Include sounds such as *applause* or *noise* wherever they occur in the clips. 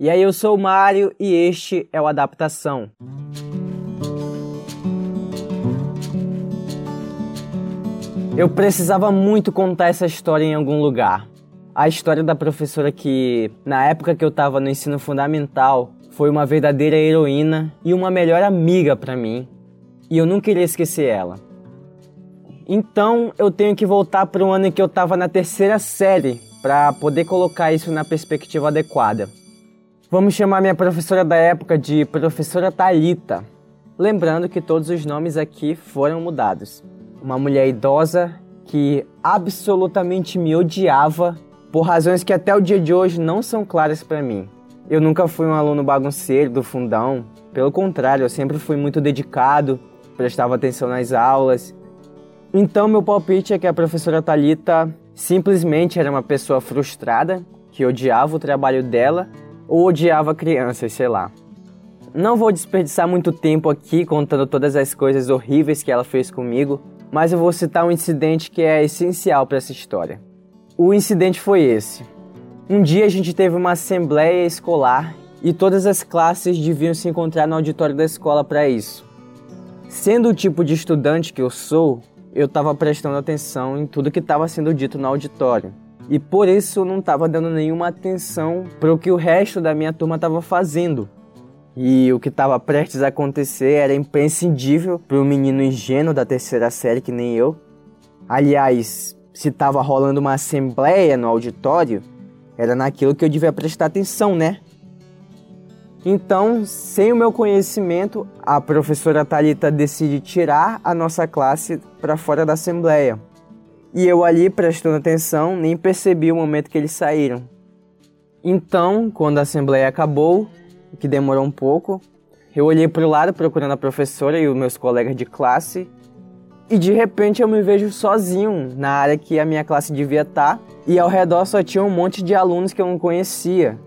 E aí, eu sou o Mário e este é o Adaptação. Eu precisava muito contar essa história em algum lugar. A história da professora que, na época que eu estava no ensino fundamental, foi uma verdadeira heroína e uma melhor amiga para mim. E eu não queria esquecer ela. Então eu tenho que voltar para o ano em que eu estava na terceira série para poder colocar isso na perspectiva adequada. Vamos chamar minha professora da época de professora Talita. Lembrando que todos os nomes aqui foram mudados. Uma mulher idosa que absolutamente me odiava por razões que até o dia de hoje não são claras para mim. Eu nunca fui um aluno bagunceiro do fundão, pelo contrário, eu sempre fui muito dedicado, prestava atenção nas aulas. Então meu palpite é que a professora Talita simplesmente era uma pessoa frustrada que odiava o trabalho dela ou odiava crianças, sei lá. Não vou desperdiçar muito tempo aqui contando todas as coisas horríveis que ela fez comigo, mas eu vou citar um incidente que é essencial para essa história. O incidente foi esse. Um dia a gente teve uma assembleia escolar e todas as classes deviam se encontrar no auditório da escola para isso. Sendo o tipo de estudante que eu sou, eu estava prestando atenção em tudo que estava sendo dito no auditório e por isso não estava dando nenhuma atenção para o que o resto da minha turma estava fazendo. E o que estava prestes a acontecer era imprescindível para um menino ingênuo da terceira série que nem eu. Aliás, se estava rolando uma assembleia no auditório, era naquilo que eu devia prestar atenção, né? Então, sem o meu conhecimento, a professora Talita decide tirar a nossa classe para fora da assembleia. E eu ali prestando atenção, nem percebi o momento que eles saíram. Então, quando a assembleia acabou, que demorou um pouco, eu olhei para o lado procurando a professora e os meus colegas de classe, e de repente eu me vejo sozinho na área que a minha classe devia estar, tá, e ao redor só tinha um monte de alunos que eu não conhecia.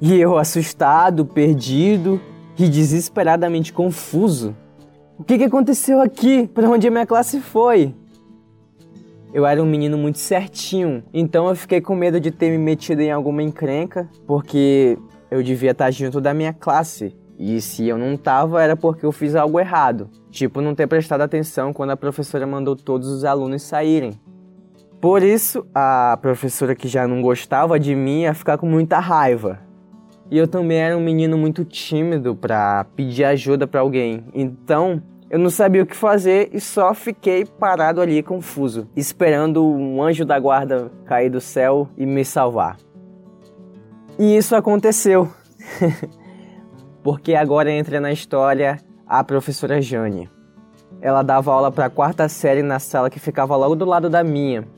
E eu assustado, perdido e desesperadamente confuso. O que, que aconteceu aqui? Para onde a minha classe foi? Eu era um menino muito certinho, então eu fiquei com medo de ter me metido em alguma encrenca, porque eu devia estar junto da minha classe. E se eu não tava, era porque eu fiz algo errado. Tipo, não ter prestado atenção quando a professora mandou todos os alunos saírem. Por isso, a professora que já não gostava de mim ia ficar com muita raiva. E eu também era um menino muito tímido para pedir ajuda para alguém. Então, eu não sabia o que fazer e só fiquei parado ali confuso, esperando um anjo da guarda cair do céu e me salvar. E isso aconteceu. *laughs* Porque agora entra na história a professora Jane. Ela dava aula para a quarta série na sala que ficava logo do lado da minha.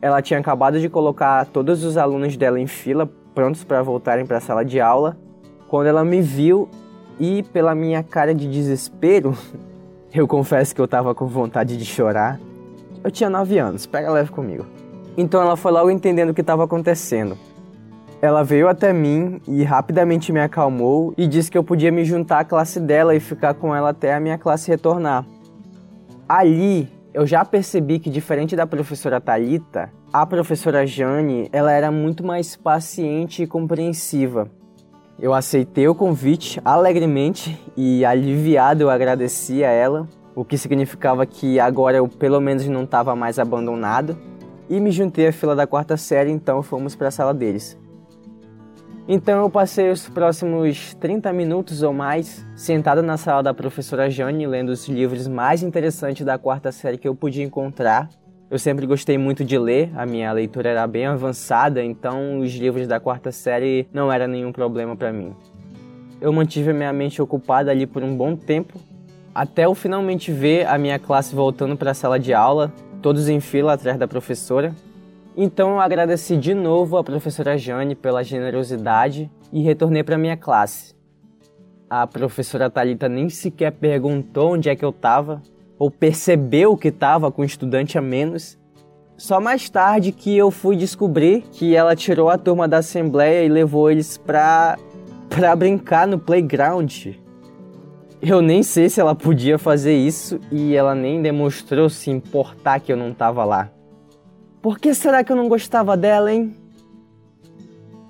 Ela tinha acabado de colocar todos os alunos dela em fila, prontos para voltarem para a sala de aula, quando ela me viu e, pela minha cara de desespero, *laughs* Eu confesso que eu tava com vontade de chorar. Eu tinha 9 anos, pega leve comigo. Então ela foi logo entendendo o que estava acontecendo. Ela veio até mim e rapidamente me acalmou e disse que eu podia me juntar à classe dela e ficar com ela até a minha classe retornar. Ali, eu já percebi que diferente da professora Talita, a professora Jane, ela era muito mais paciente e compreensiva. Eu aceitei o convite alegremente e aliviado eu agradeci a ela, o que significava que agora eu pelo menos não estava mais abandonado, e me juntei à fila da quarta série, então fomos para a sala deles. Então eu passei os próximos 30 minutos ou mais sentado na sala da professora Jane, lendo os livros mais interessantes da quarta série que eu podia encontrar eu sempre gostei muito de ler, a minha leitura era bem avançada, então os livros da quarta série não era nenhum problema para mim. Eu mantive a minha mente ocupada ali por um bom tempo, até eu finalmente ver a minha classe voltando para a sala de aula, todos em fila atrás da professora. Então eu agradeci de novo a professora Jane pela generosidade e retornei para minha classe. A professora Talita nem sequer perguntou onde é que eu estava, ou percebeu que estava com um estudante a menos. Só mais tarde que eu fui descobrir que ela tirou a turma da assembleia e levou eles pra, pra brincar no playground. Eu nem sei se ela podia fazer isso e ela nem demonstrou se importar que eu não tava lá. Por que será que eu não gostava dela, hein?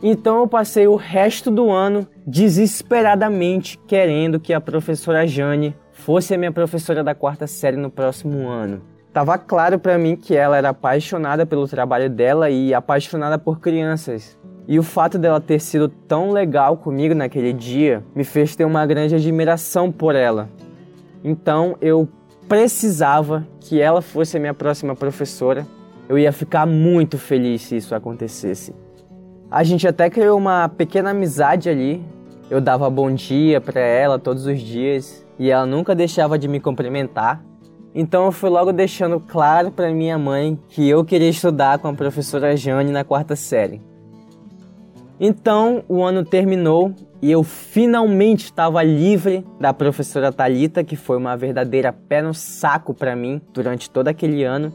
Então eu passei o resto do ano desesperadamente querendo que a professora Jane fosse a minha professora da quarta série no próximo ano. Tava claro para mim que ela era apaixonada pelo trabalho dela e apaixonada por crianças. E o fato dela ter sido tão legal comigo naquele dia me fez ter uma grande admiração por ela. Então eu precisava que ela fosse a minha próxima professora. Eu ia ficar muito feliz se isso acontecesse. A gente até criou uma pequena amizade ali. Eu dava bom dia para ela todos os dias e ela nunca deixava de me cumprimentar. Então eu fui logo deixando claro para minha mãe que eu queria estudar com a professora Jane na quarta série. Então o ano terminou e eu finalmente estava livre da professora Talita, que foi uma verdadeira pé no saco para mim durante todo aquele ano.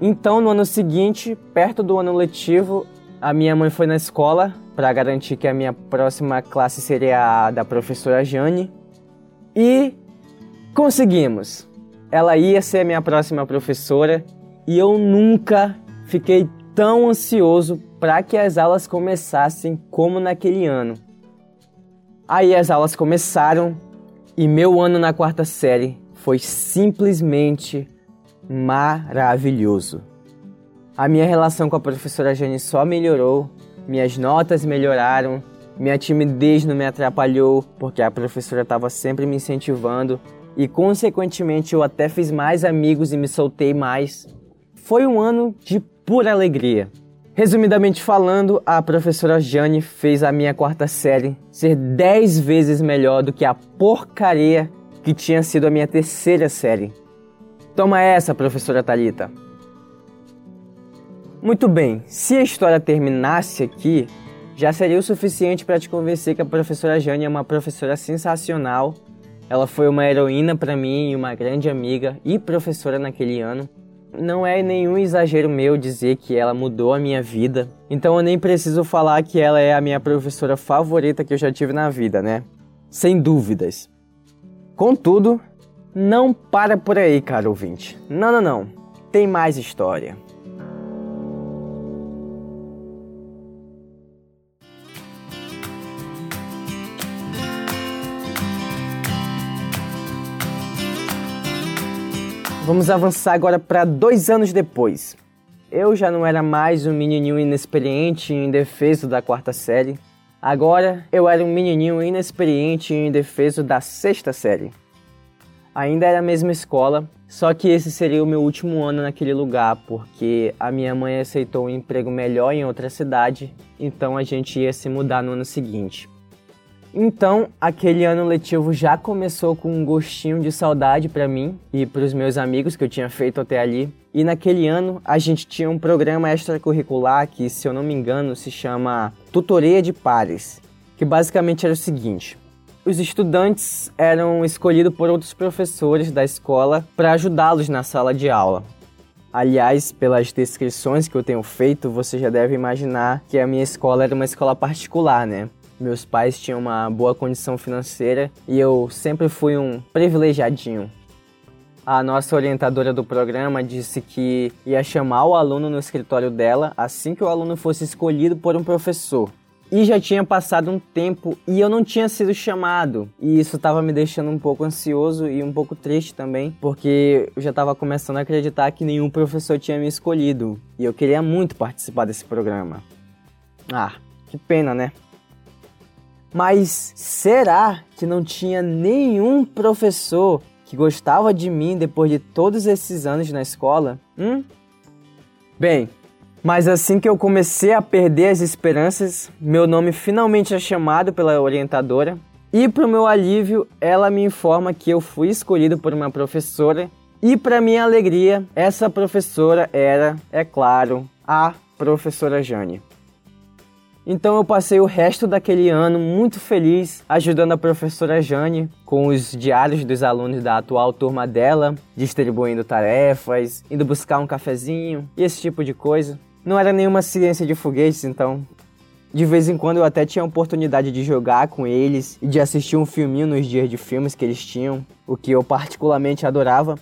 Então no ano seguinte, perto do ano letivo, a minha mãe foi na escola para garantir que a minha próxima classe seria a da professora Jane. E conseguimos. Ela ia ser a minha próxima professora e eu nunca fiquei tão ansioso para que as aulas começassem como naquele ano. Aí as aulas começaram e meu ano na quarta série foi simplesmente maravilhoso. A minha relação com a professora Jane só melhorou, minhas notas melhoraram, minha timidez não me atrapalhou, porque a professora estava sempre me incentivando e, consequentemente, eu até fiz mais amigos e me soltei mais. Foi um ano de pura alegria. Resumidamente falando, a professora Jane fez a minha quarta série ser 10 vezes melhor do que a porcaria que tinha sido a minha terceira série. Toma essa, professora Talita. Muito bem, se a história terminasse aqui, já seria o suficiente para te convencer que a professora Jane é uma professora sensacional. Ela foi uma heroína para mim e uma grande amiga e professora naquele ano. Não é nenhum exagero meu dizer que ela mudou a minha vida, então eu nem preciso falar que ela é a minha professora favorita que eu já tive na vida, né? Sem dúvidas. Contudo, não para por aí, caro ouvinte. Não, não, não. Tem mais história. Vamos avançar agora para dois anos depois. Eu já não era mais um menininho inexperiente e indefeso da quarta série. Agora eu era um menininho inexperiente e indefeso da sexta série. Ainda era a mesma escola, só que esse seria o meu último ano naquele lugar, porque a minha mãe aceitou um emprego melhor em outra cidade, então a gente ia se mudar no ano seguinte. Então, aquele ano letivo já começou com um gostinho de saudade para mim e para os meus amigos que eu tinha feito até ali. E naquele ano a gente tinha um programa extracurricular que, se eu não me engano, se chama Tutoria de Pares, que basicamente era o seguinte: os estudantes eram escolhidos por outros professores da escola para ajudá-los na sala de aula. Aliás, pelas descrições que eu tenho feito, você já deve imaginar que a minha escola era uma escola particular, né? Meus pais tinham uma boa condição financeira e eu sempre fui um privilegiadinho. A nossa orientadora do programa disse que ia chamar o aluno no escritório dela assim que o aluno fosse escolhido por um professor. E já tinha passado um tempo e eu não tinha sido chamado. E isso estava me deixando um pouco ansioso e um pouco triste também, porque eu já estava começando a acreditar que nenhum professor tinha me escolhido. E eu queria muito participar desse programa. Ah, que pena, né? Mas será que não tinha nenhum professor que gostava de mim depois de todos esses anos na escola? Hum? Bem, mas assim que eu comecei a perder as esperanças, meu nome finalmente é chamado pela orientadora. E para o meu alívio, ela me informa que eu fui escolhido por uma professora. E para minha alegria, essa professora era, é claro, a professora Jane. Então eu passei o resto daquele ano muito feliz ajudando a professora Jane com os diários dos alunos da atual turma dela, distribuindo tarefas, indo buscar um cafezinho e esse tipo de coisa. Não era nenhuma ciência de foguetes, então de vez em quando eu até tinha a oportunidade de jogar com eles e de assistir um filminho nos dias de filmes que eles tinham, o que eu particularmente adorava.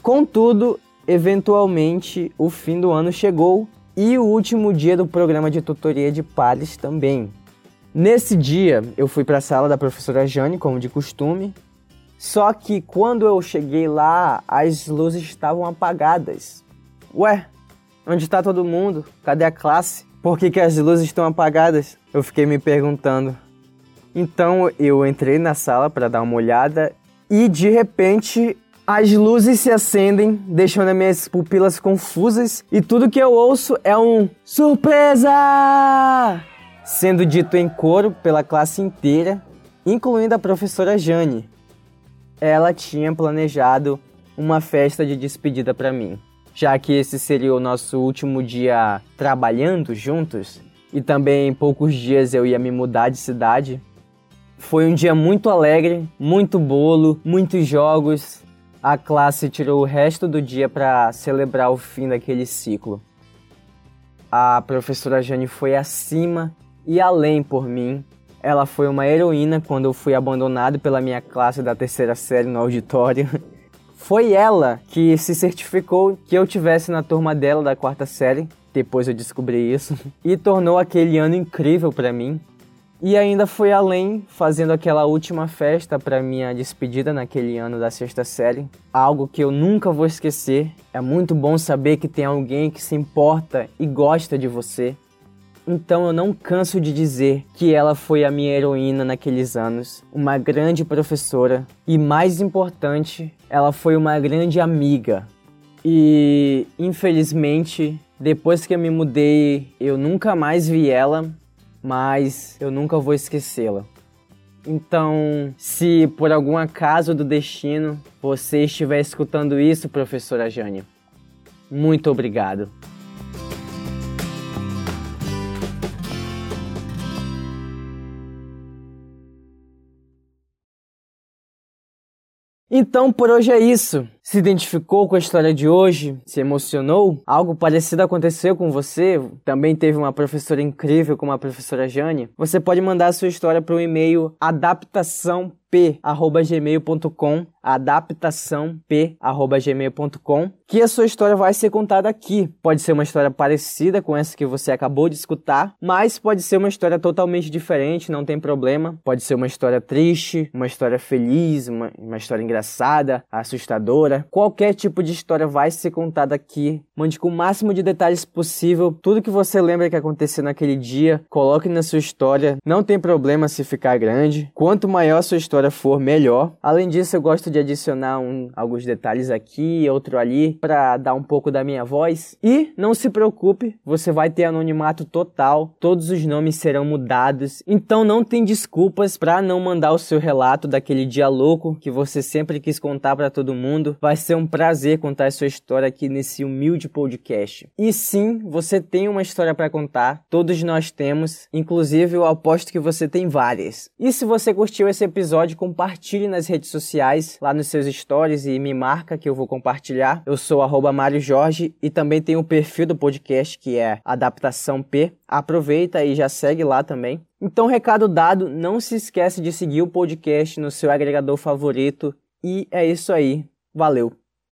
Contudo, eventualmente o fim do ano chegou e o último dia do programa de tutoria de pares também. Nesse dia, eu fui para a sala da professora Jane, como de costume, só que quando eu cheguei lá, as luzes estavam apagadas. Ué, onde está todo mundo? Cadê a classe? Por que, que as luzes estão apagadas? Eu fiquei me perguntando. Então eu entrei na sala para dar uma olhada e de repente as luzes se acendem, deixando as minhas pupilas confusas e tudo que eu ouço é um surpresa! Sendo dito em coro pela classe inteira, incluindo a professora Jane. Ela tinha planejado uma festa de despedida para mim, já que esse seria o nosso último dia trabalhando juntos e também em poucos dias eu ia me mudar de cidade. Foi um dia muito alegre, muito bolo, muitos jogos, a classe tirou o resto do dia para celebrar o fim daquele ciclo. A professora Jane foi acima e além por mim. Ela foi uma heroína quando eu fui abandonado pela minha classe da terceira série no auditório. *laughs* Foi ela que se certificou que eu tivesse na turma dela da quarta série. Depois eu descobri isso *laughs* e tornou aquele ano incrível para mim. E ainda foi além, fazendo aquela última festa para minha despedida naquele ano da sexta série. Algo que eu nunca vou esquecer. É muito bom saber que tem alguém que se importa e gosta de você. Então eu não canso de dizer que ela foi a minha heroína naqueles anos, uma grande professora e, mais importante, ela foi uma grande amiga. E infelizmente, depois que eu me mudei, eu nunca mais vi ela, mas eu nunca vou esquecê-la. Então, se por algum acaso do destino você estiver escutando isso, professora Jane, muito obrigado. Então por hoje é isso. Se identificou com a história de hoje? Se emocionou? Algo parecido aconteceu com você? Também teve uma professora incrível como a professora Jane? Você pode mandar a sua história para o e-mail adaptaçãop@gmail.com adaptaçãop@gmail.com que a sua história vai ser contada aqui. Pode ser uma história parecida com essa que você acabou de escutar, mas pode ser uma história totalmente diferente, não tem problema. Pode ser uma história triste, uma história feliz, uma, uma história engraçada, assustadora. Qualquer tipo de história vai ser contada aqui. Mande com o máximo de detalhes possível tudo que você lembra que aconteceu naquele dia. Coloque na sua história. Não tem problema se ficar grande. Quanto maior a sua história for, melhor. Além disso, eu gosto de adicionar um, alguns detalhes aqui, outro ali, para dar um pouco da minha voz. E não se preocupe, você vai ter anonimato total, todos os nomes serão mudados, então não tem desculpas para não mandar o seu relato daquele dia louco que você sempre quis contar para todo mundo. Vai ser um prazer contar a sua história aqui nesse humilde podcast. E sim, você tem uma história para contar, todos nós temos, inclusive eu aposto que você tem várias. E se você curtiu esse episódio, compartilhe nas redes sociais, lá nos seus stories e me marca que eu vou compartilhar. Eu sou Mário Jorge e também tem o perfil do podcast que é Adaptação P. Aproveita e já segue lá também. Então, recado dado, não se esquece de seguir o podcast no seu agregador favorito. E é isso aí. Valeu!